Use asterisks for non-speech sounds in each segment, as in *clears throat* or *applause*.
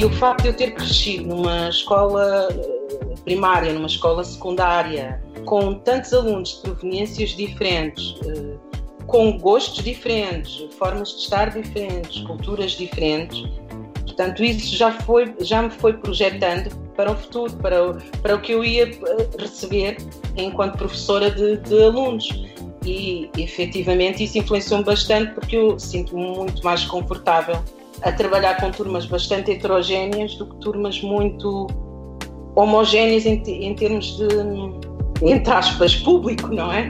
E o facto de eu ter crescido numa escola eh, primária, numa escola secundária, com tantos alunos de proveniências diferentes, eh, com gostos diferentes, formas de estar diferentes, culturas diferentes, portanto isso já foi já me foi projetando para o futuro, para o, para o que eu ia eh, receber enquanto professora de, de alunos. E efetivamente isso influenciou-me bastante porque eu sinto-me muito mais confortável a trabalhar com turmas bastante heterogéneas do que turmas muito homogéneas em, em termos de, entre aspas, público, não é?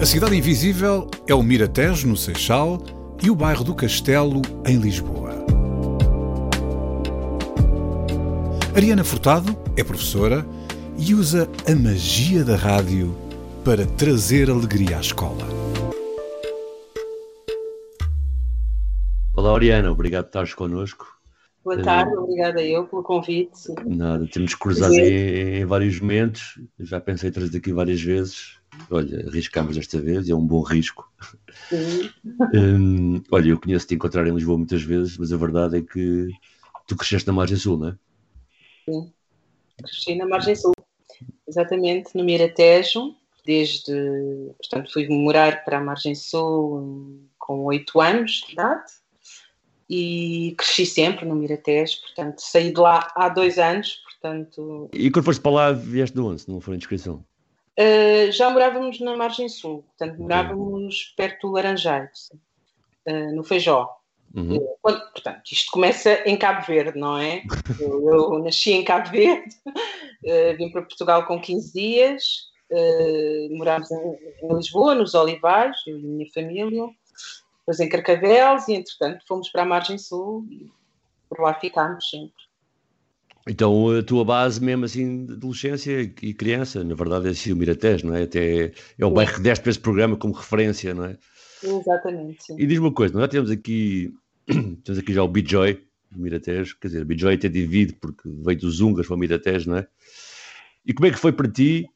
A Cidade Invisível é o Miratejo, no Seixal, e o bairro do Castelo, em Lisboa. Ariana Furtado é professora e usa a magia da rádio para trazer alegria à escola. Olá, Oriana, obrigado por estares connosco. Boa tarde, uh, obrigada eu pelo convite. Nada, temos cruzado em, em, vários momentos, já pensei em trazer aqui várias vezes. Olha, arriscámos desta vez, é um bom risco. um, olha, eu conheço-te encontrar em Lisboa muitas vezes, mas a verdade é que tu cresceste na margem sul, não é? Sim, cresci na margem sul, exatamente, no Miratejo, desde, portanto, fui morar para a margem sul com oito anos de idade e cresci sempre no Miratejo, portanto, saí de lá há dois anos, portanto... E quando foste para lá, vieste de onde, se não for inscrição? Uh, já morávamos na margem sul, portanto, morávamos perto do Laranjeiro, uh, no Feijó. Uhum. Quando, portanto, isto começa em Cabo Verde, não é? *laughs* Eu, eu nasci em Cabo Verde, vim para Portugal com 15 dias, uh, morámos em, em, Lisboa, nos Olivais, eu e a minha família, depois em Carcavelos e, entretanto, fomos para a Margem Sul e por lá ficámos sempre. Então, a tua base mesmo assim de adolescência e criança, na verdade é o Miratés, não é? Até é o bairro que deste para esse programa como referência, não é? Exatamente, sim. E diz-me uma coisa, nós temos aqui *clears throat* temos aqui já o Bijoy do Miratejo, quer dizer, Bijoy até divide porque veio dos húngaros para o Miratejo, não é? E como é que foi para ti,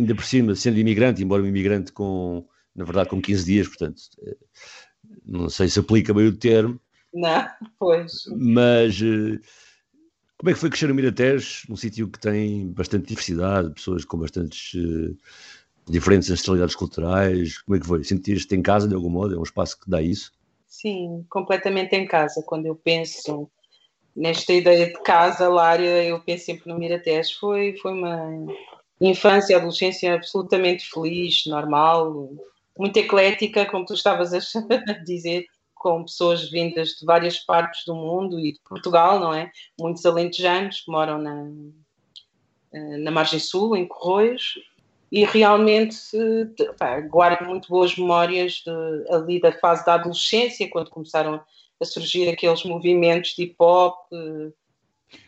ainda por cima, sendo imigrante, embora um imigrante com, na verdade, com 15 dias, portanto, eh, não sei se aplica bem o termo. Não, pois. Mas eh, como é que foi crescer no Miratejo, num sítio que tem bastante diversidade, pessoas com bastantes uh, diferentes ancestralidades culturais? Como é que foi? Sentiste em casa de algum modo? É um espaço que dá isso? Sim, completamente em casa. Quando eu penso nesta ideia de casa, Lária, eu penso sempre no Miratés. Foi, foi uma infância, adolescência absolutamente feliz, normal, muito eclética, como tu estavas a *laughs* dizer, com pessoas vindas de várias partes do mundo e de Portugal, não é? Muitos alentejanos que moram na, eh, na margem sul, em Corroios, e realmente pá, guardo muito boas memórias de, ali da fase da adolescência, quando começaram a surgir aqueles movimentos de hip hop.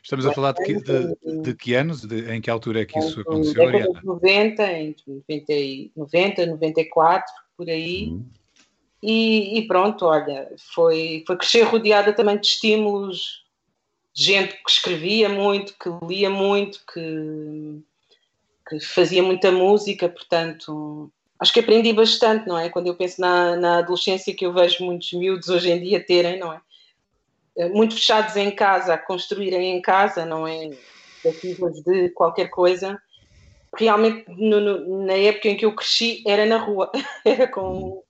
Estamos a falar de que, de, de que anos? De, em que altura é que isso aconteceu? Em 90, entre 90, 90, 94, por aí. Uhum. E, e, pronto, olha, foi, foi crescer rodeada também de estímulos, de gente que escrevia muito, que lia muito, que que fazia muita música, portanto, acho que aprendi bastante, não é? Quando eu penso na, na adolescência que eu vejo muitos miúdos hoje em dia terem, não é? Eh, muito fechados em casa, a construírem em casa, não é? Ativas de qualquer coisa. Realmente, no, no, na época em que eu cresci, era na rua, *laughs* era com,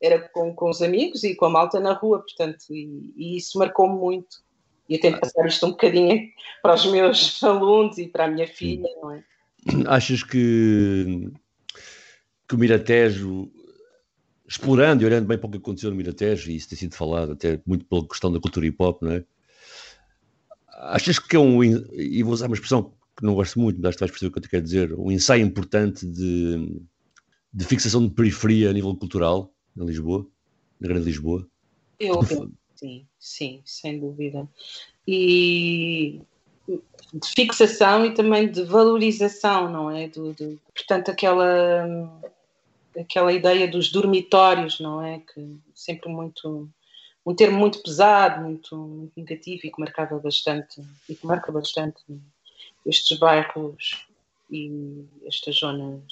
era com, com os amigos e com a malta na rua, portanto, e, e isso marcou-me muito. E eu tento passar isto um bocadinho para os meus *laughs* alunos e para a minha filha, não é? achas que, que o Miratejo, explorando e olhando bem para o que aconteceu no Miratejo, e isso tem sido falado até muito pela questão da cultura hip hop, não é? Achas que é um, e vou usar uma expressão que não gosto muito, mas vais perceber o que eu te quero dizer, um ensaio importante de, de fixação de periferia a nível cultural na Lisboa, na Grande Lisboa? Eu, sim, sim, sem dúvida. E de fixação e também de valorização, não é? Do, do, portanto, aquela, aquela ideia dos dormitórios, não é? Que sempre muito. Um termo muito pesado, muito, muito negativo e que marcava bastante, e que marca bastante estes bairros e estas zonas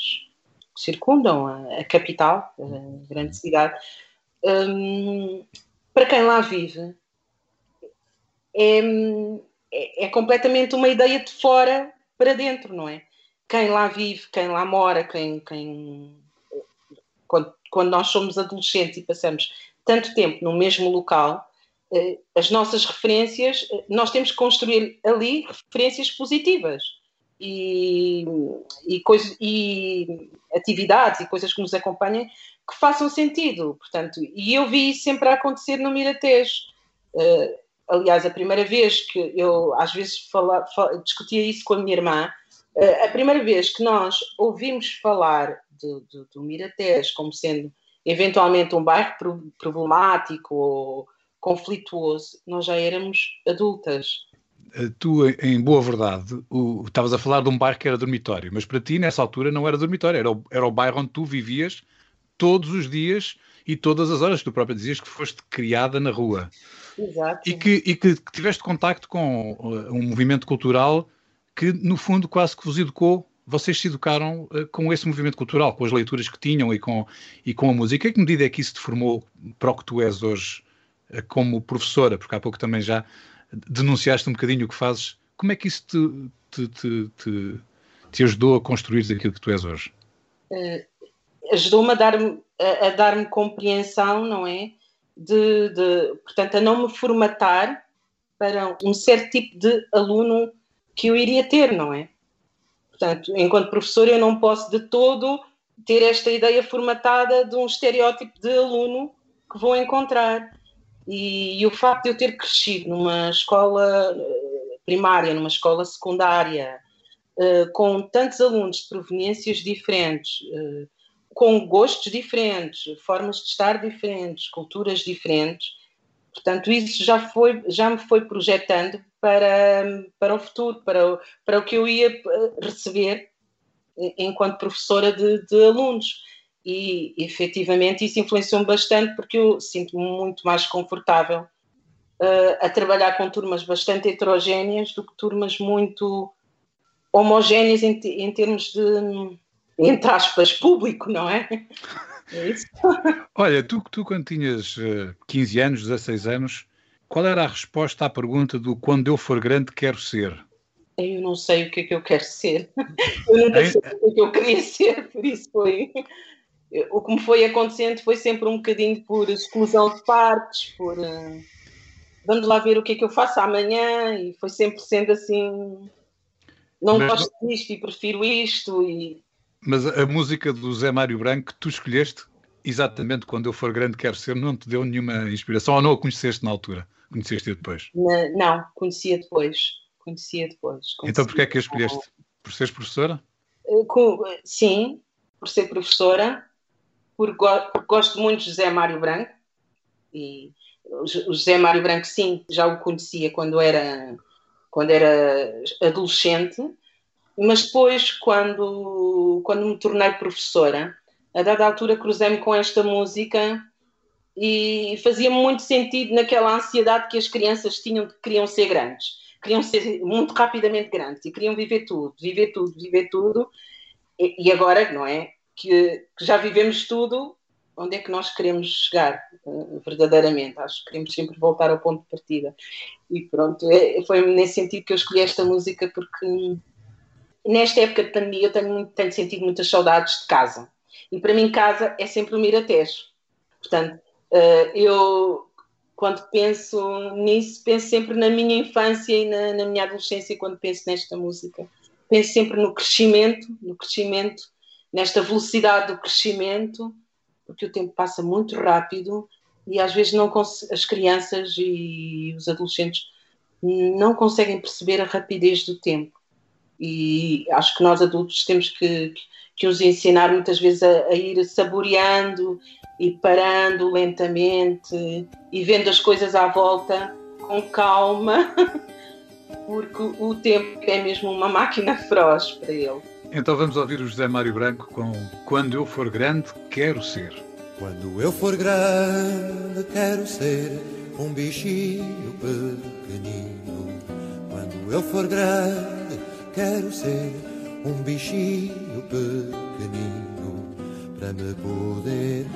que circundam a, a capital, a grande cidade. Um, para quem lá vive, é, é, é, completamente uma ideia de fora para dentro, não é? Quem lá vive, quem lá mora, quem, quem quando, quando nós somos adolescentes e passamos tanto tempo no mesmo local, eh, as nossas referências, eh, nós temos que construir ali referências positivas e, e, coisa, e atividades e coisas que nos acompanhem que façam sentido. Portanto, e eu vi isso sempre a acontecer no Miratejo. Uh, aliás, a primeira vez que eu às vezes fala, fala, discutia isso com a minha irmã, a primeira vez que nós ouvimos falar do, Miratejo como sendo eventualmente um bairro problemático ou conflituoso, nós já éramos adultas. Eh, tu, em boa verdade, o, estavas a falar de um bairro que era dormitório, mas para ti, nessa altura, não era dormitório, era o, era o bairro onde tu vivias todos os dias e todas as horas. Tu própria dizias que foste criada na rua. Exato. E que, e que tiveste contacto com uh, um movimento cultural que, no fundo, quase que vos educou. Vocês se educaram uh, com esse movimento cultural, com as leituras que tinham e com, e com a música. Em que medida é que isso te formou para o que tu és hoje uh, como professora? Porque há pouco também já denunciaste um bocadinho o que fazes. Como é que isso te, te, te, te, te ajudou a construir aquilo que tu és hoje? Uh, ajudou-me a dar-me a, a dar compreensão, não é? De, de, portanto, a não me formatar para um certo tipo de aluno que eu iria ter, não é? Portanto, enquanto professor, eu não posso de todo ter esta ideia formatada de um estereótipo de aluno que vou encontrar. E, e, o facto de eu ter crescido numa escola eh, primária, numa escola secundária, uh, com tantos alunos de proveniências diferentes, uh, com gostos diferentes, formas de estar diferentes, culturas diferentes, portanto, isso já, foi, já me foi projetando para, para o futuro, para, para o que eu ia receber enquanto professora de, de alunos e efetivamente isso influenciou-me bastante porque eu sinto-me muito mais confortável uh, a trabalhar com turmas bastante heterogéneas do que turmas muito homogéneas em, em termos de, entre aspas, público, não é? É isso. *laughs* Olha, tu, tu quando tinhas 15 eh, anos, 16 anos, qual era a resposta à pergunta do quando eu for grande quero ser? Eu não sei o que é que eu quero ser. *laughs* Eu nunca sei o que é que eu queria *laughs* ser, por isso foi o que me foi acontecendo foi sempre um bocadinho por exclusão de partes, por uh, vamos lá ver o que é que eu faço amanhã, e foi sempre sendo assim, não mas, gosto disto e prefiro isto. E... Mas a música do Zé Mário Branco que tu escolheste, exatamente quando eu for grande quero ser, não te deu nenhuma inspiração ou não a conheceste na altura? Conheceste-a depois? Não, não, conhecia depois. Conhecia depois. Conhecia então porquê é que a escolheste? Por seres professora? Eh, sim, por ser professora porque, porque gosto muito de José Mário Branco e o José Mário Branco sim, já o conhecia quando era quando era adolescente, mas depois quando quando me tornei professora, a dada altura cruzei-me com esta música e fazia muito sentido naquela ansiedade que as crianças tinham de que queriam ser grandes, queriam ser muito rapidamente grandes e queriam viver tudo, viver tudo, viver tudo. E, e agora, não é? que, que, já vivemos tudo, onde é que nós queremos chegar uh, verdadeiramente? Acho que queremos sempre voltar ao ponto de partida. E pronto, é, foi nesse sentido que eu escolhi esta música, porque nesta época de pandemia eu tenho, muito, tenho sentido muitas saudades de casa. E para mim, casa é sempre o Miratejo. Portanto, uh, eu quando penso nisso, penso sempre na minha infância e na, na minha adolescência, quando penso nesta música. Penso sempre no crescimento, no crescimento nesta velocidade do crescimento, porque o tempo passa muito rápido e às vezes não as crianças e os adolescentes não conseguem perceber a rapidez do tempo. E acho que nós adultos temos que, que os ensinar muitas vezes a, a ir saboreando e parando lentamente e vendo as coisas à volta com calma, *laughs* porque o tempo é mesmo uma máquina feroz para ele. Então vamos ouvir o José Mário Branco com Quando eu for grande, quero ser. Quando eu for grande, quero ser um bichinho pequenino. Quando eu for grande, quero ser um bichinho pequenino para me poder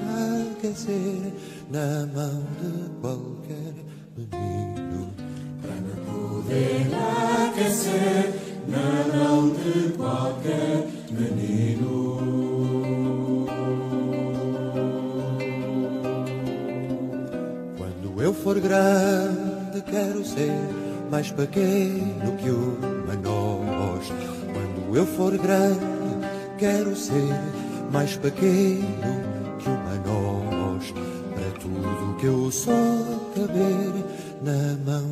aquecer na mão de qualquer menino. Para me poder aquecer na mão de qualquer menino. Quando eu for grande, quero ser mais pequeno que noz. Eu for grande, quero ser mais pequeno que uma noz. Para tudo que eu sou caber na mão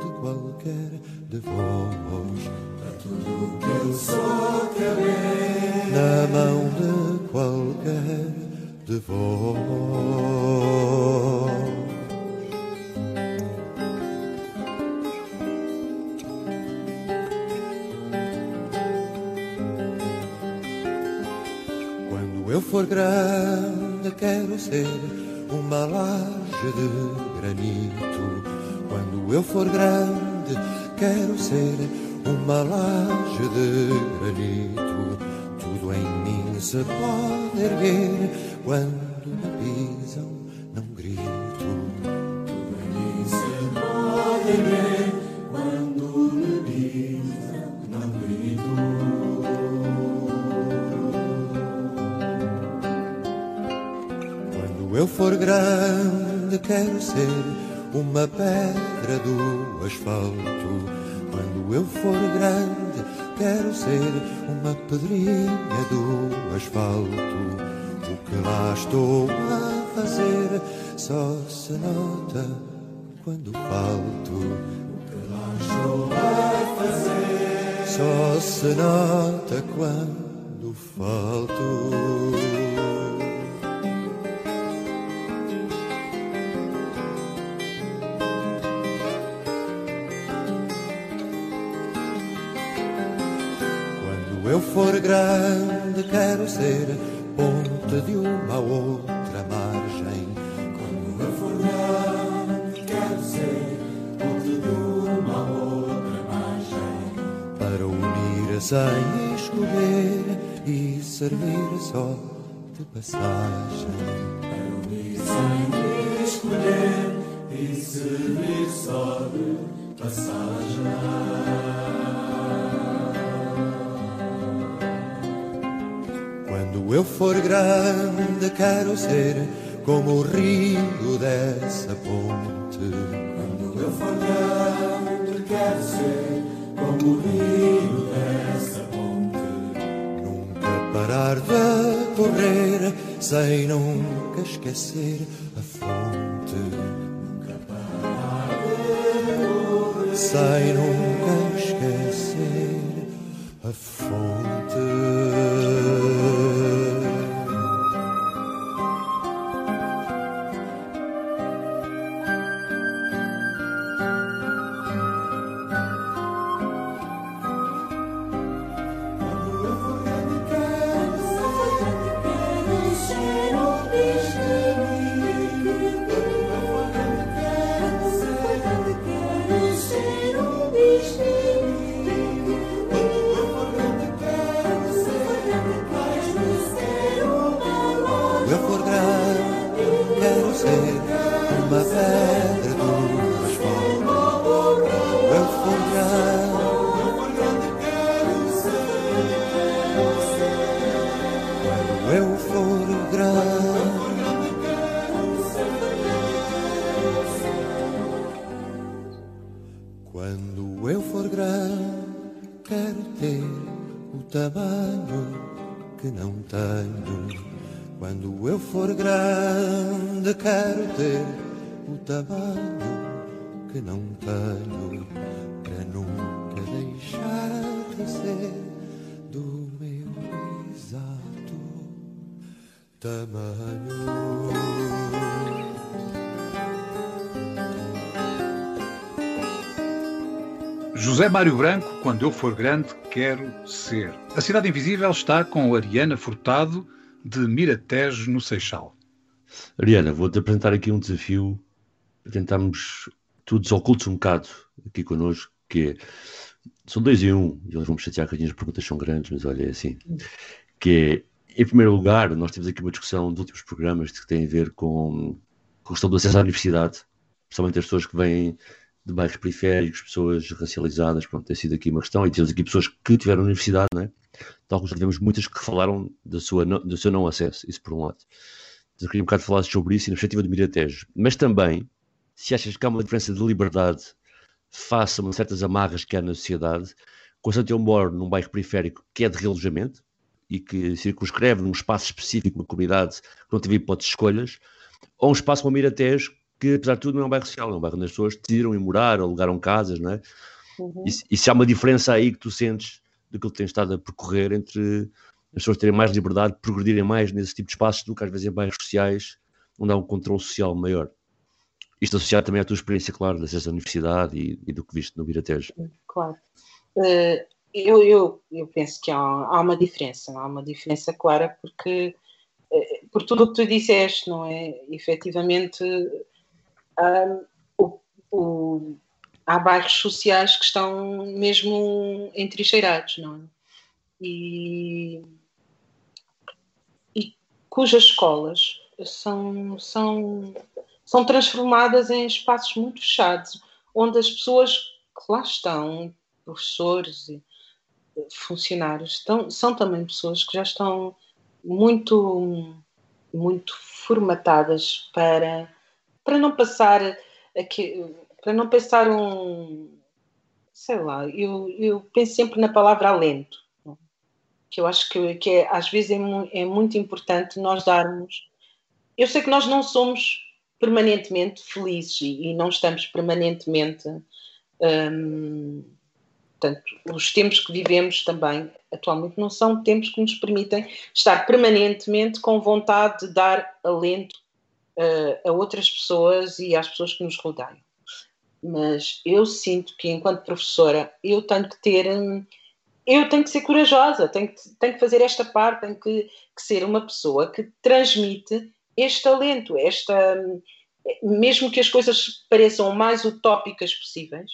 de qualquer de vós. Para tudo que eu sou caber na mão de qualquer de vós. For grande, quero ser uma laje de granito. Quando eu for grande, quero ser uma laje de granito. Tudo em mim se pode erguer quando me pisam, eu for grande, quero ser uma pedra do asfalto. Quando eu for grande, quero ser uma pedrinha do asfalto. O que lá estou a fazer só se nota quando falto. O que lá estou a fazer só se nota quando falto. For grande, quero ser ponte de uma a outra margem. Quando eu for grande, quero ser ponte de uma outra margem. Para unir sem escolher e servir só de passagem. Para unir sem escolher e servir só de passagem. Eu for grande, quero ser como o rio dessa ponte. Quando eu for grande, quero ser como o rio dessa ponte. Nunca parar de correr sem nunca esquecer a fonte. Nunca parar de correr Sem nunca quero ter o tamanho que não tenho. Quando eu for grande, quero ter o tamanho que não tenho, para nunca deixar de ser do meu exato tamanho. José Mário Branco, quando eu for grande, quero ser. A Cidade Invisível está com Ariana Furtado, de Miratejo, no Seixal. Ariana, vou-te apresentar aqui um desafio para tentarmos tu desocultes um bocado aqui connosco, que é, são dois em um, e eles vão me chatear que as minhas perguntas são grandes, mas olha, é assim, que é, em primeiro lugar, nós temos aqui uma discussão dos últimos programas que tem a ver com, com a questão do acesso à universidade, principalmente as pessoas que vêm de bairros periféricos, pessoas racializadas, pronto, tem sido aqui uma questão, e temos aqui pessoas que tiveram universidade, não é? Tal como já tivemos muitas que falaram da sua, do seu não acesso, isso por um lado. Então, eu queria um bocado falar sobre isso e na perspectiva do Miratejo. Mas também, se achas que há uma diferença de liberdade face a certas amarras que há na sociedade, constante eu moro num bairro periférico que é de realojamento e que circunscreve num espaço específico, uma comunidade que não teve hipóteses de escolhas, ou um espaço como Miratejo, que apesar de tudo não é um bairro social, é um bairro onde as pessoas decidiram ir morar, alugaram casas, não é? Uhum. E, e, se há uma diferença aí que tu sentes do que tens estado a percorrer entre as pessoas terem mais liberdade, progredirem mais nesse tipo de espaços do que às vezes em bairros sociais, onde há um controle social maior. Isto associado também à tua experiência, claro, acesso à universidade e, e do que viste no Viratejo. Claro. Uh, eu, eu, eu penso que há, há uma diferença, há uma diferença clara, porque uh, por tudo o que tu disseste, não é? Efetivamente, um, o, o, há bairros sociais que estão mesmo entrincheirados, não é? E, e cujas escolas são, são, são transformadas em espaços muito fechados, onde as pessoas que lá estão, professores e funcionários, estão, são também pessoas que já estão muito, muito formatadas para para não passar aqui, para não passar um sei lá, eu, eu penso sempre na palavra alento, que eu acho que, que é, às vezes é, é muito importante nós darmos. Eu sei que nós não somos permanentemente felizes e, e não estamos permanentemente. Hum, portanto, os tempos que vivemos também atualmente não são tempos que nos permitem estar permanentemente com vontade de dar alento a outras pessoas e às pessoas que nos rodeiam. Mas eu sinto que, enquanto professora, eu tenho que ter. Hum, eu tenho que ser corajosa, tenho que, tenho que fazer esta parte, tenho que, que ser uma pessoa que transmite este talento, esta. Hum, mesmo que as coisas pareçam mais utópicas possíveis,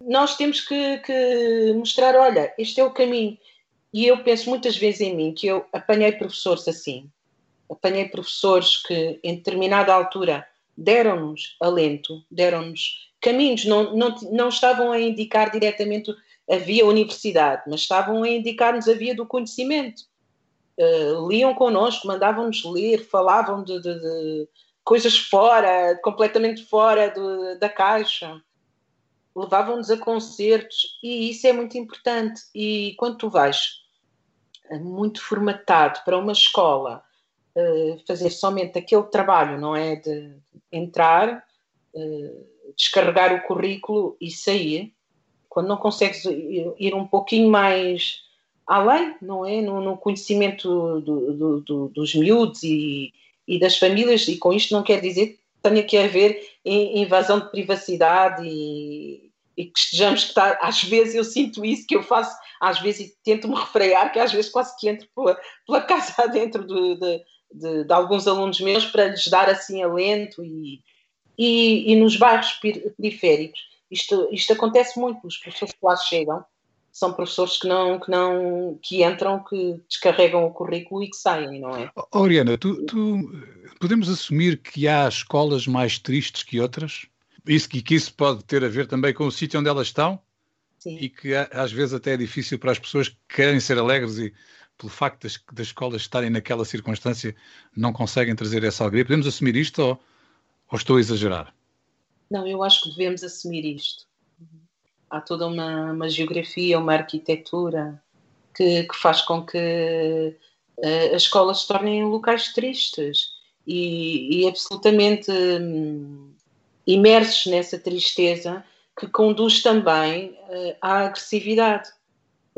nós temos que, que mostrar: olha, este é o caminho. E eu penso muitas vezes em mim que eu apanhei professores assim, apanhei professores que, em determinada altura, deram-nos alento, deram-nos caminhos, não, não, não estavam a indicar diretamente a via universidade, mas estavam a indicar-nos a via do conhecimento. Uh, liam connosco, mandavam-nos ler, falavam de, de, de, coisas fora, completamente fora de, da caixa, levavam-nos a concertos e isso é muito importante. E quando tu vais muito formatado para uma escola eh, fazer somente aquele trabalho, não é? De entrar, uh, descarregar o currículo e sair, quando não consegues ir, um pouquinho mais além, não é? No, no conhecimento do, do, do, dos miúdos e, e, das famílias, e com isto não quer dizer que tenha que haver invasão de privacidade e, e que estejamos que está, às vezes eu sinto isso que eu faço, às vezes tento-me refrear, que às vezes quase que entro pela, pela *laughs* casa dentro de, de de, de, alguns alunos meus para lhes dar assim alento e, e, e nos bairros periféricos isto, isto acontece muito, os professores que lá chegam são professores que não, que não que entram, que descarregam o currículo e que saem, não é? Oriana, tu, tu, podemos assumir que há escolas mais tristes que outras? Isso que, que isso pode ter a ver também com o sítio onde elas estão? Sim. E que às vezes até é difícil para as pessoas que querem ser alegres e pelo facto das, das escolas estarem naquela circunstância, não conseguem trazer essa alegria. Podemos assumir isto ou, ou estou a exagerar? Não, eu acho que devemos assumir isto. Há toda uma, uma geografia, uma arquitetura que, que faz com que uh, as escolas se tornem locais tristes e, e absolutamente um, imersos nessa tristeza que conduz também uh, à agressividade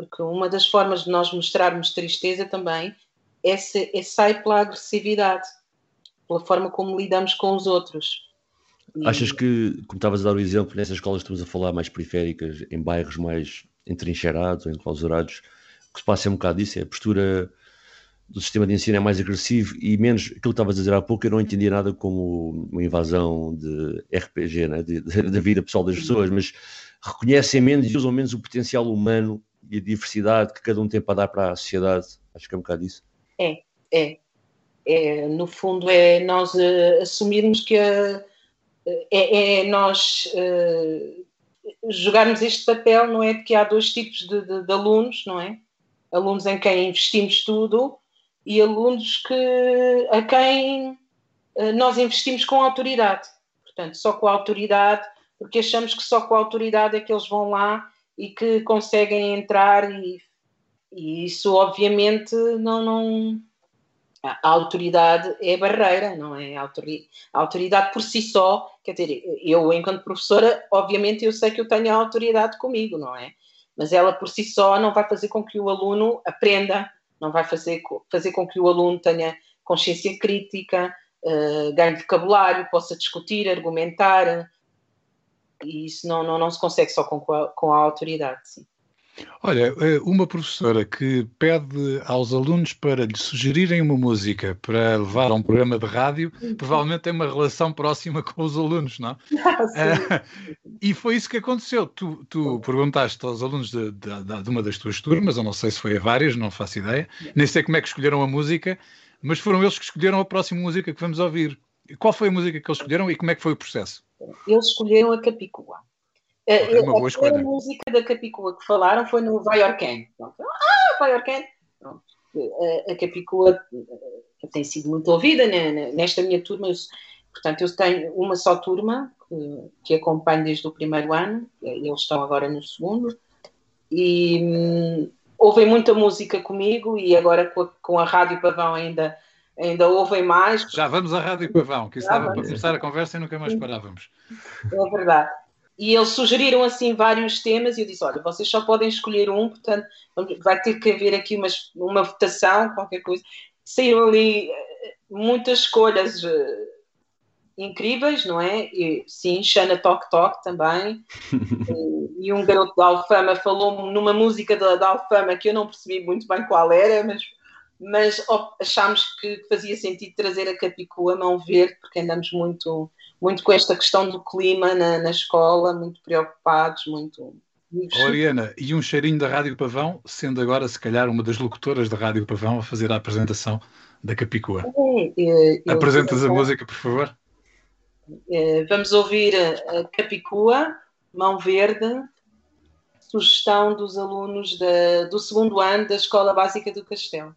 porque uma das formas de nós mostrarmos tristeza também é, é, sai pela agressividade, pela forma como lidamos com os outros. E... Achas que, como estavas a dar o exemplo, nessas escolas estamos a falar mais periféricas, em bairros mais entrincheirados ou enclausurados, o que se passa é um bocado isso, é a postura do sistema de ensino é mais agressivo e menos aquilo que estavas a dizer há pouco, eu não entendia nada como uma invasão de RPG, né? da vida pessoal das pessoas, mas reconhecem menos e usam menos o potencial humano e a diversidade que cada um tem para dar para a sociedade. Acho que é um bocado isso. É, é. é no fundo, é nós uh, assumirmos que uh, é, é, nós uh, jogarmos este papel, não é? Porque há dois tipos de, de, de alunos, não é? Alunos em quem investimos tudo e alunos que, a quem nós investimos com autoridade. Portanto, só com autoridade, porque achamos que só com autoridade é que eles vão lá e que conseguem entrar e, e isso obviamente não, não a autoridade é barreira, não é? A autoridade por si só, quer dizer, eu enquanto professora, obviamente eu sei que eu tenho a autoridade comigo, não é? Mas ela por si só não vai fazer com que o aluno aprenda, não vai fazer, fazer com que o aluno tenha consciência crítica, uh, ganhe vocabulário, possa discutir, argumentar, e isso não, não, não se consegue só com a, com a autoridade, sim. Olha, eh, uma professora que pede aos alunos para lhe sugerirem uma música para levar a um programa de rádio, uhum. provavelmente tem uma relação próxima com os alunos, não? *laughs* Ah, e foi isso que aconteceu. Tu, tu perguntaste aos alunos de, de, de, uma das tuas turmas, eu não sei se foi a várias, não faço ideia, nem sei como é que escolheram a música, mas foram eles que escolheram a próxima música que vamos ouvir. Qual foi a música que eles escolheram e como é que foi o processo? Eles escolheram a Capicua. É uma boa escolha. A música da Capicua que falaram foi no Vai Orcan. Ah, Vai Orcan! Pronto. A, a Capicua eh, tem sido muito ouvida nesta minha turma. Portanto, eu tenho uma só turma que, que acompanho desde o primeiro ano. Eles estão agora no segundo. E hum, ouvem muita música comigo e agora com a, com a Rádio Pavão ainda ainda ouvem mais. Já vamos à Rádio Pavão, que estava para começar a conversa e nunca mais parávamos. É verdade. E eles sugeriram assim vários temas e eu disse: olha, vocês só podem escolher um, portanto vai ter que haver aqui uma, uma votação, qualquer coisa. Saíram ali eh, muitas escolhas uh, incríveis, não é? E, sim, Xana Tok Tok também. *laughs* e, e, um garoto da Alfama falou-me numa música da, da Alfama que eu não percebi muito bem qual era, mas mas achámos que fazia sentido trazer a Capicua Mão Verde, porque andamos muito muito com esta questão do clima na, na escola, muito preocupados, muito. Oriana, e um cheirinho da Rádio Pavão, sendo agora, se calhar, uma das locutoras da Rádio Pavão a fazer a apresentação da Capicua. É, é, Apresentas eu, a música, por favor. É, vamos ouvir a Capicua, Mão Verde, sugestão dos alunos da, do segundo ano da Escola Básica do Castelo.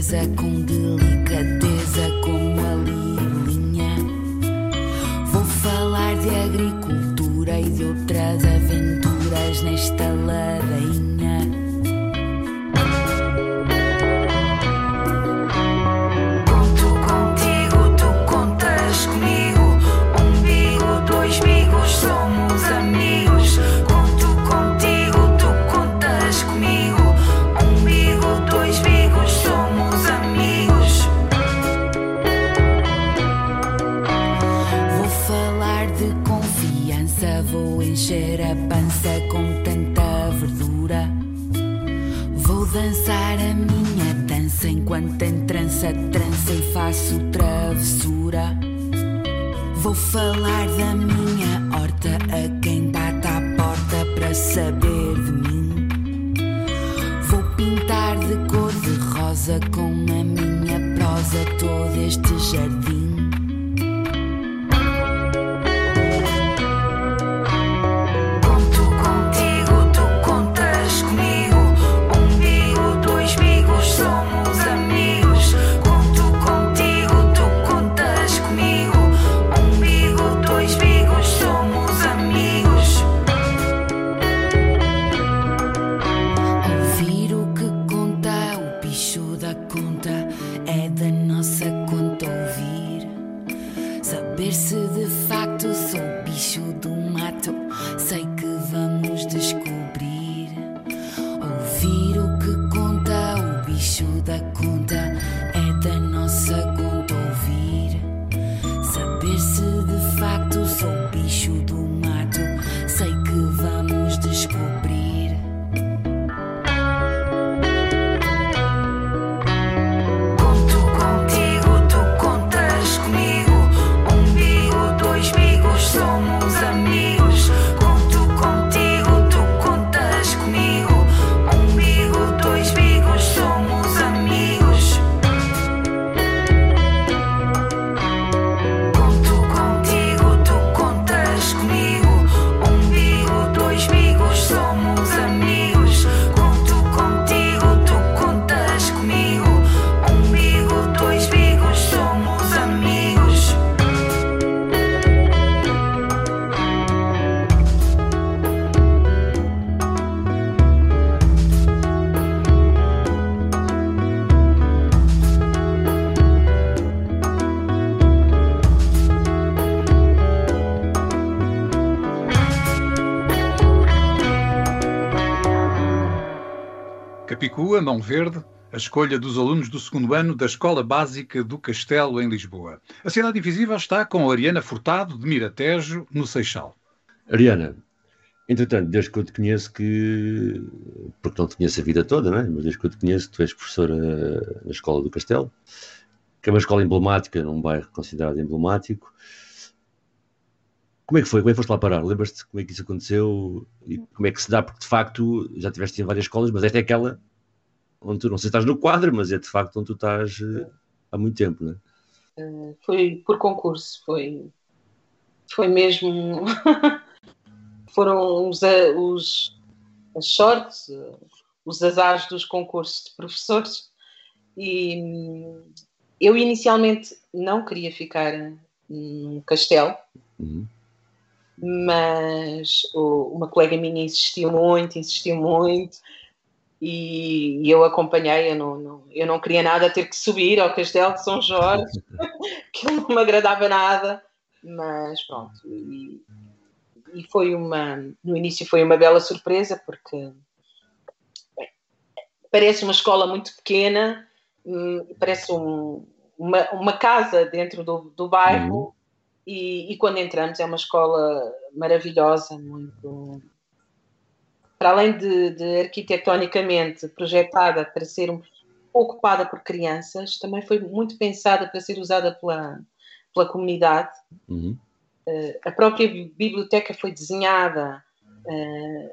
com delicadeza Capicua, Mão Verde, a escolha dos alunos do segundo ano da Escola Básica do Castelo, em Lisboa. A Cidade Invisível está com Ariana Furtado, de Miratejo, no Seixal. Ariana, entretanto, desde que eu te conheço que, porque não te conheço a vida toda, não é? mas desde que eu te conheço, tu és professora na Escola do Castelo, que é uma escola emblemática, num bairro considerado emblemático. Como é que foi? Como é que foste lá parar? Lembras-te como é que isso aconteceu e como é que se dá? Porque de facto já estiveste em várias escolas, mas esta é aquela onde tu não sei se estás no quadro, mas é de facto onde tu estás uh, há muito tempo, não é? Uh, foi por concurso, foi, foi mesmo. *laughs* foram os, os, as sortes, os azares dos concursos de professores. E hum, eu inicialmente não queria ficar num castelo. Uhum mas uma colega minha insistiu muito, insistiu muito, e, e eu acompanhei. Eu não, não, eu não queria nada ter que subir ao Castelo de São Jorge, *laughs* que não me agradava nada, mas pronto. E, e foi uma, no início foi uma bela surpresa, porque parece uma escola muito pequena, hum, parece um, uma, uma casa dentro do, do bairro. Uhum e, e, quando entramos é uma escola maravilhosa, muito. Para além de, de arquitetonicamente projetada para ser ocupada por crianças, também foi muito pensada para ser usada pela, pela comunidade. Uhum. Uh, a própria biblioteca foi desenhada uh,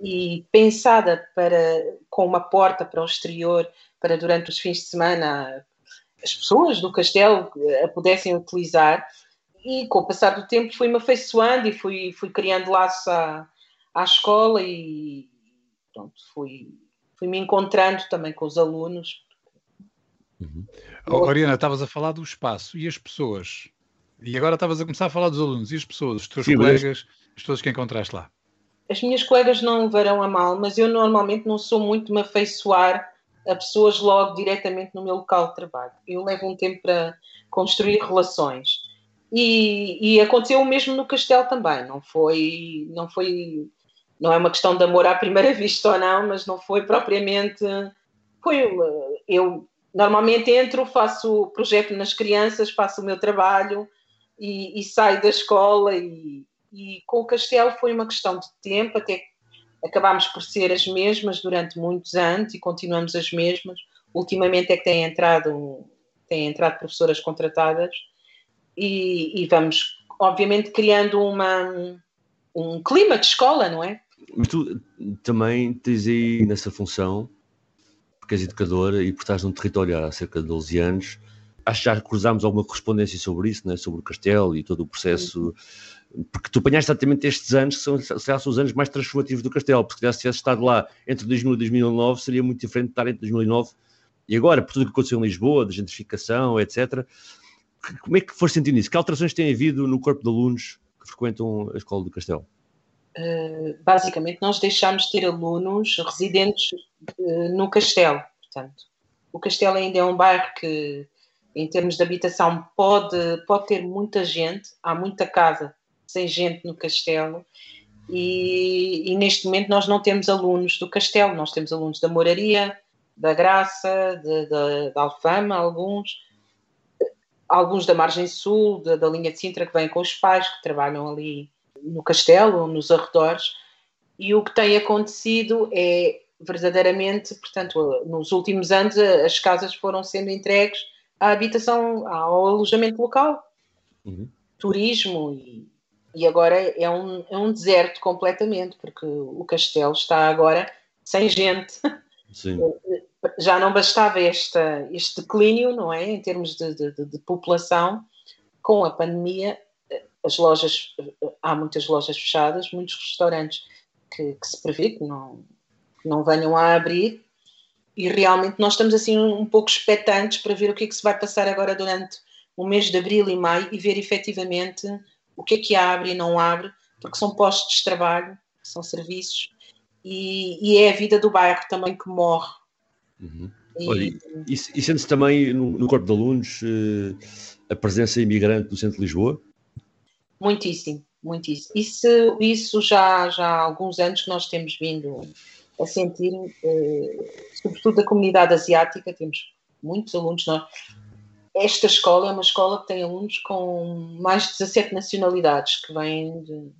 e pensada para com uma porta para o exterior, para durante os fins de semana as pessoas do castelo a pudessem utilizar e com o passar do tempo fui-me afeiçoando e fui, fui criando laços à, à escola e pronto, fui, fui me encontrando também com os alunos. Uhum. Oriana, estavas a falar do espaço e as pessoas. E agora estavas a começar a falar dos alunos e as pessoas, os teus Sim, colegas, mas... as pessoas que encontraste lá. As minhas colegas não verão a mal, mas eu normalmente não sou muito me afeiçoar a pessoas logo diretamente no meu local de trabalho. Eu levo um tempo para construir relações. E, e, aconteceu o mesmo no Castelo também, não foi, não foi, não é uma questão de amor à primeira vista ou não, mas não foi propriamente, foi, eu normalmente entro, faço projeto nas crianças, faço o meu trabalho e, e saio da escola e, e com o Castelo foi uma questão de tempo, até acabámos por ser as mesmas durante muitos anos e continuamos as mesmas. Ultimamente é que têm entrado, têm entrado professoras contratadas e, e vamos, obviamente, criando uma, um clima de escola, não é? Mas tu também tens aí nessa função, porque és educadora e por estás num território há cerca de 12 anos, acho que já cruzámos alguma correspondência sobre isso, né? sobre o castelo e todo o processo, porque tu apanhaste exatamente estes anos, que são, são os anos mais transformativos do castelo, porque se tivesse estado lá entre 2000 e 2009, seria muito diferente de estar entre 2009 e agora, por tudo o que aconteceu em Lisboa, de gentrificação, etc como é que foste sentindo isso? Que alterações tem havido no corpo de alunos que frequentam a Escola do Castelo? Uh, basicamente, nós deixámos de ter alunos residentes uh, no Castelo. Portanto, o Castelo ainda é um bairro que, em termos de habitação, pode, pode ter muita gente. Há muita casa sem gente no Castelo. E, e, neste momento nós não temos alunos do Castelo, nós temos alunos da Moraria, da Graça, da Alfama, alguns, alguns da margem sul, da, da, linha de Sintra, que vêm com os pais, que trabalham ali no castelo ou nos arredores, e o que tem acontecido é verdadeiramente, portanto, nos últimos anos as casas foram sendo entregues à habitação, ao alojamento local, uhum. turismo, e, e agora é um, é um deserto completamente, porque o castelo está agora sem gente. Sim. *laughs* já não bastava esta, este declínio, não é, em termos de, de, de, população, com a pandemia, as lojas, há muitas lojas fechadas, muitos restaurantes que, que se prevê que não, não venham a abrir, e realmente nós estamos assim um pouco expectantes para ver o que é que se vai passar agora durante o mês de abril e maio e ver efetivamente o que é que abre e não abre, porque são postos de trabalho, são serviços, e, e é a vida do bairro também que morre Uhum. E, Olha, e, e sente-se também no, no, corpo de alunos uh, a presença imigrante do centro de Lisboa? Muitíssimo, muitíssimo. Isso, isso já, já há alguns anos que nós temos vindo a sentir, eh, sobretudo da comunidade asiática, temos muitos alunos. Nós, esta escola é uma escola que tem alunos com mais de 17 nacionalidades que vêm, de,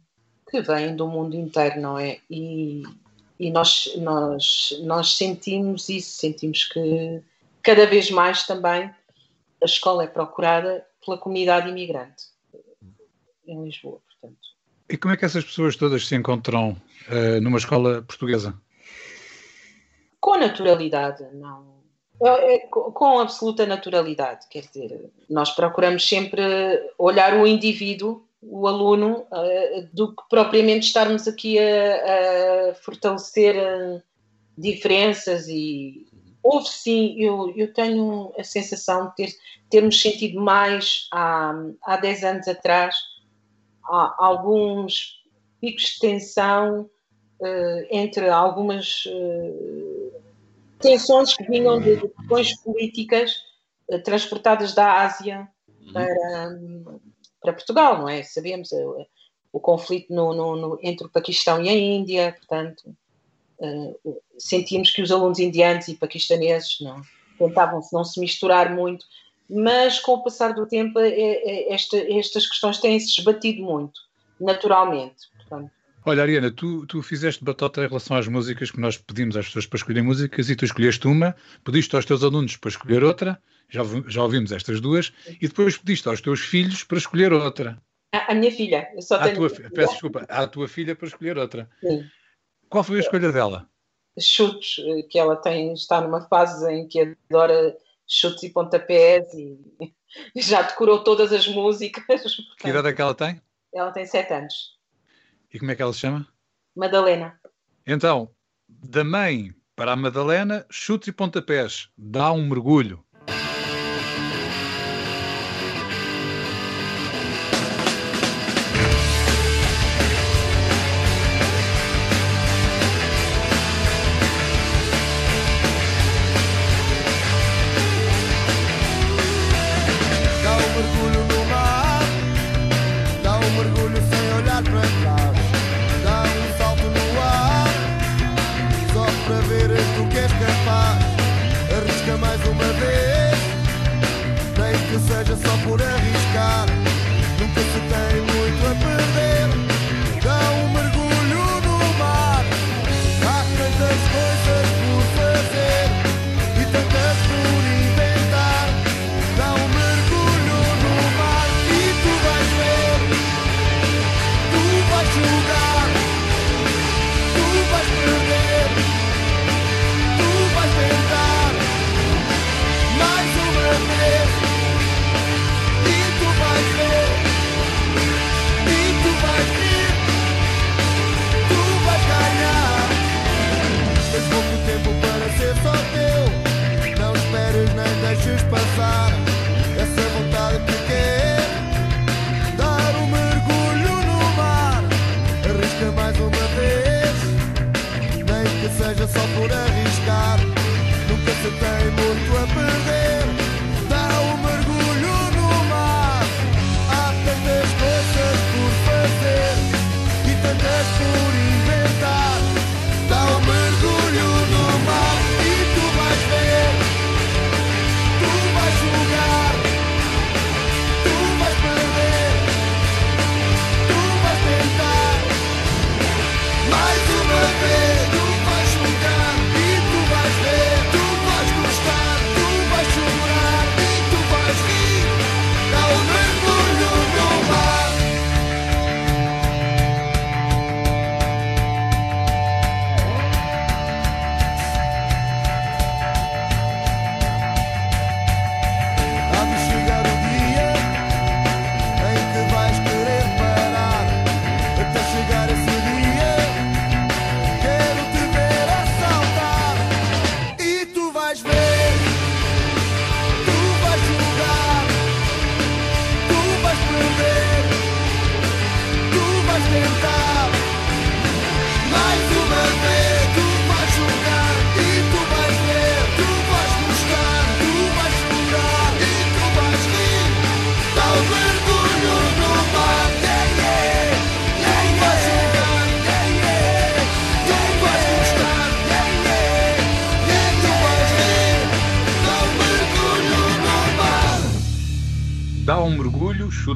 que vêm do mundo inteiro, não é? E, e nós, nós, nós sentimos isso, sentimos que cada vez mais também a escola é procurada pela comunidade imigrante em Lisboa, portanto. E como é que essas pessoas todas se encontram uh, numa escola portuguesa? Com naturalidade, não. É, é, com absoluta naturalidade, quer dizer, nós procuramos sempre olhar o indivíduo, o aluno, uh, do que propriamente estarmos aqui a, a fortalecer uh, diferenças e houve sim, eu, eu tenho a sensação de ter, termos sentido mais há, há 10 anos atrás alguns picos de tensão uh, entre algumas uh, tensões que vinham de questões políticas uh, transportadas da Ásia uhum. para, para Portugal, não é? Sabemos o, o conflito no, no, no, entre o Paquistão e a Índia, portanto, sentimos que os alunos indianos e paquistaneses não, tentavam -se não se misturar muito, mas com o passar do tempo é, é, esta, estas questões têm-se esbatido muito, naturalmente. Portanto. Olha, Ariana, tu, tu fizeste batota em relação às músicas que nós pedimos às pessoas para escolher músicas e tu escolheste uma, pediste aos teus alunos para escolher outra, já, já ouvimos estas duas, e depois pediste aos teus filhos para escolher outra. A, a minha filha, eu só tenho. Tua, peço desculpa, à tua filha para escolher outra. Sim. Qual foi a escolha dela? Chutes, que ela tem, está numa fase em que adora chutes e pontapés e *laughs* já decorou todas as músicas. *laughs* Portanto, que idade é que ela tem? Ela tem sete anos. E como é que ela se chama? Madalena. Então, da mãe para a Madalena, chutes e pontapés, dá um mergulho.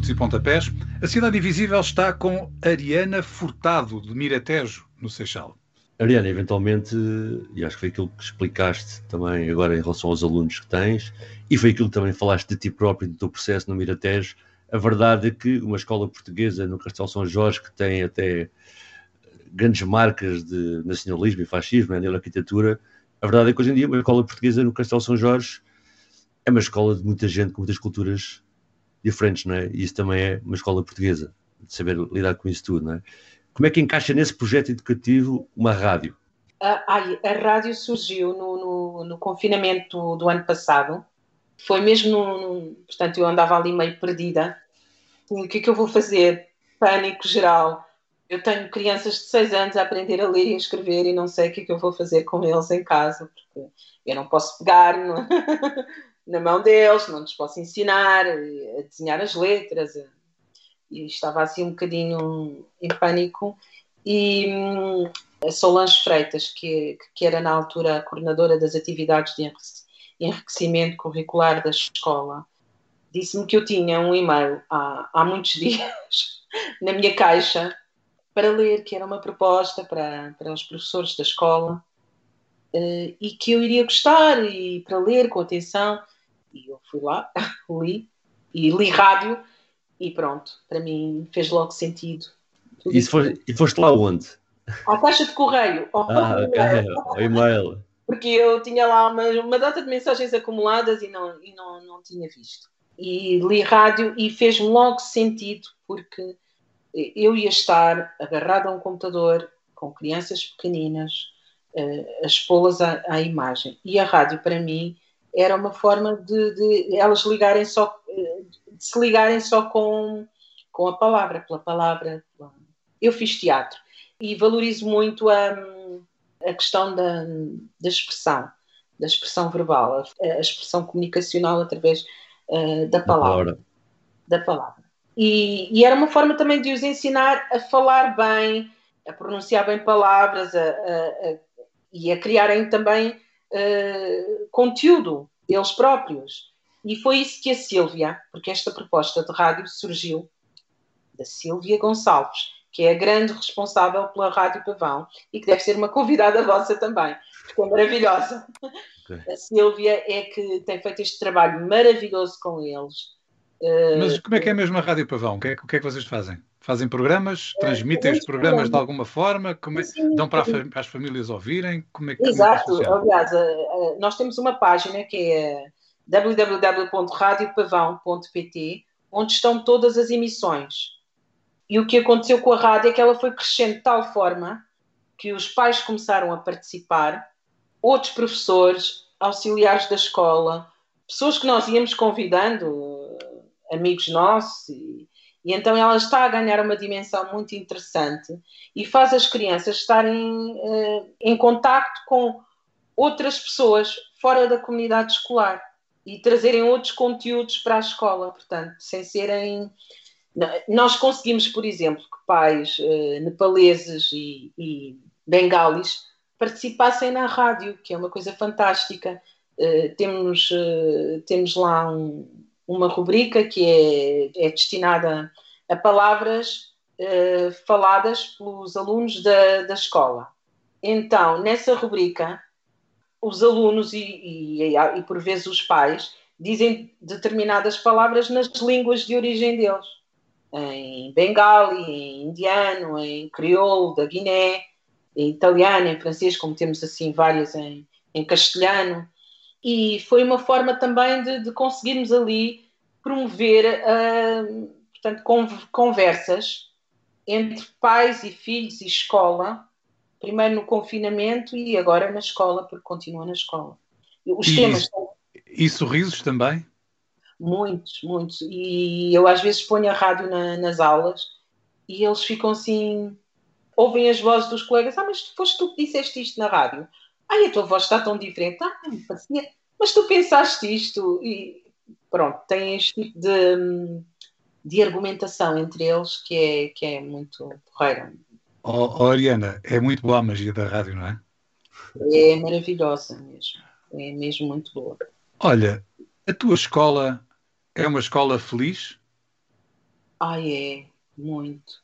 E pontapés, a Cidade Invisível está com Ariana Furtado, de Miratejo, no Seixal. Ariana, eventualmente, e acho que foi aquilo que explicaste também agora em relação aos alunos que tens, e foi aquilo que também falaste de ti próprio, do teu processo no Miratejo, a verdade é que uma escola portuguesa no Castelo São Jorge, que tem até grandes marcas de nacionalismo e fascismo, né, na arquitetura, a verdade é que hoje em dia uma escola portuguesa no Castelo São Jorge é uma escola de muita gente com muitas culturas diferentes, não é? E isso também é uma escola portuguesa, de saber lidar com isso tudo, não é? Como é que encaixa nesse projeto educativo uma rádio? A, a, rádio surgiu no, no, no, confinamento do ano passado. Foi mesmo, no, portanto, eu andava ali meio perdida. O que é que eu vou fazer? Pânico geral. Eu tenho crianças de 6 anos a aprender a ler e a escrever e não sei o que é que eu vou fazer com eles em casa, porque eu não posso pegar no, *laughs* na mão deles, não lhes posso ensinar a desenhar as letras. E estava assim um bocadinho em pânico. E hum, a Solange Freitas, que, que era na altura a coordenadora das atividades de enriquecimento curricular da escola, disse-me que eu tinha um e-mail há, há muitos *laughs* dias na minha caixa para ler, que era uma proposta para, para os professores da escola uh, e que eu iria gostar e para ler com atenção. E eu fui lá, *laughs* li, e li rádio, e pronto, para mim fez logo sentido. E, foi, e foste lá onde? À caixa de correio. *laughs* ah, ok, ao e-mail. Porque eu tinha lá uma, uma data de mensagens acumuladas e não, e não, não tinha visto. E li rádio e fez-me logo sentido, porque eu ia estar agarrado a um computador com crianças pequeninas, uh, a expô-las à, à imagem. E a rádio, para mim, era uma forma de, de elas ligarem só, de se ligarem só com, com a palavra, pela palavra. Eu fiz teatro e valorizo muito a, a questão da, da expressão, da expressão verbal, a, a expressão comunicacional através uh, da palavra. Da palavra. E, e, era uma forma também de os ensinar a falar bem, a pronunciar bem palavras a, a, e a criarem também uh, conteúdo eles próprios. E foi isso que a Sílvia, porque esta proposta de rádio surgiu da Sílvia Gonçalves, que é a grande responsável pela Rádio Pavão e que deve ser uma convidada vossa também, porque é maravilhosa. Okay. A Sílvia é que tem feito este trabalho maravilhoso com eles. Mas como é que é mesmo a Rádio Pavão? O que é, o que, é que vocês fazem? Fazem programas? É, transmitem os programas de alguma forma? Como é, dão para, as famílias ouvirem? Como é, Exato. Como é que Aliás, nós temos uma página que é www.radiopavão.pt onde estão todas as emissões. E o que aconteceu com a rádio é que ela foi crescendo de tal forma que os pais começaram a participar, outros professores, auxiliares da escola, pessoas que nós íamos convidando, amigos nossos, e, e então ela está a ganhar uma dimensão muito interessante e faz as crianças estarem uh, em contacto com outras pessoas fora da comunidade escolar e trazerem outros conteúdos para a escola, portanto, sem serem. Nós conseguimos, por exemplo, que pais uh, nepaleses e, e bengalis participassem na rádio, que é uma coisa fantástica. Uh, temos, temos lá um, uma rubrica que é, é destinada a palavras uh, faladas pelos alunos da, da escola. Então, nessa rubrica, os alunos e, e, e, por vezes os pais dizem determinadas palavras nas línguas de origem deles. Em bengali, em indiano, em crioulo da Guiné, em italiano, em francês, como temos assim várias em, em castelhano e foi uma forma também de, de conseguirmos ali promover uh, portanto, conversas entre pais e filhos e escola, primeiro no confinamento e agora na escola, porque continua na escola. Os e, temas. E sorrisos também? Muitos, muitos. E eu às vezes ponho a rádio na, nas aulas e eles ficam assim, ouvem as vozes dos colegas, ah, mas foste tu que disseste isto na rádio. Ai, a tua voz está tão diferente. Ah, me parecia. Mas tu pensaste isto. E pronto, tem este tipo de, de argumentação entre eles que é, que é muito porreira. Oh, oh, Ariana, é muito boa a magia da rádio, não é? É maravilhosa mesmo. É mesmo muito boa. Olha, a tua escola é uma escola feliz? Ai, é, muito.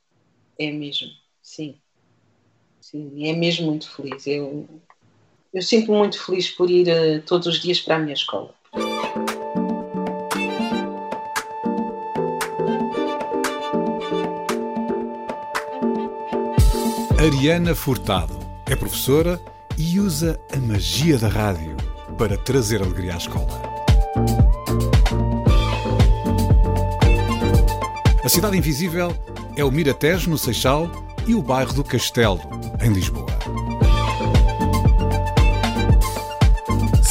É mesmo, sim. Sim, é mesmo muito feliz. Eu, eu sinto muito feliz por ir uh, todos os dias para a minha escola. Ariana Furtado é professora e usa a magia da rádio para trazer alegria à escola. A Cidade Invisível é o Miratejo, no Seixal, e o bairro do Castelo, em Lisboa.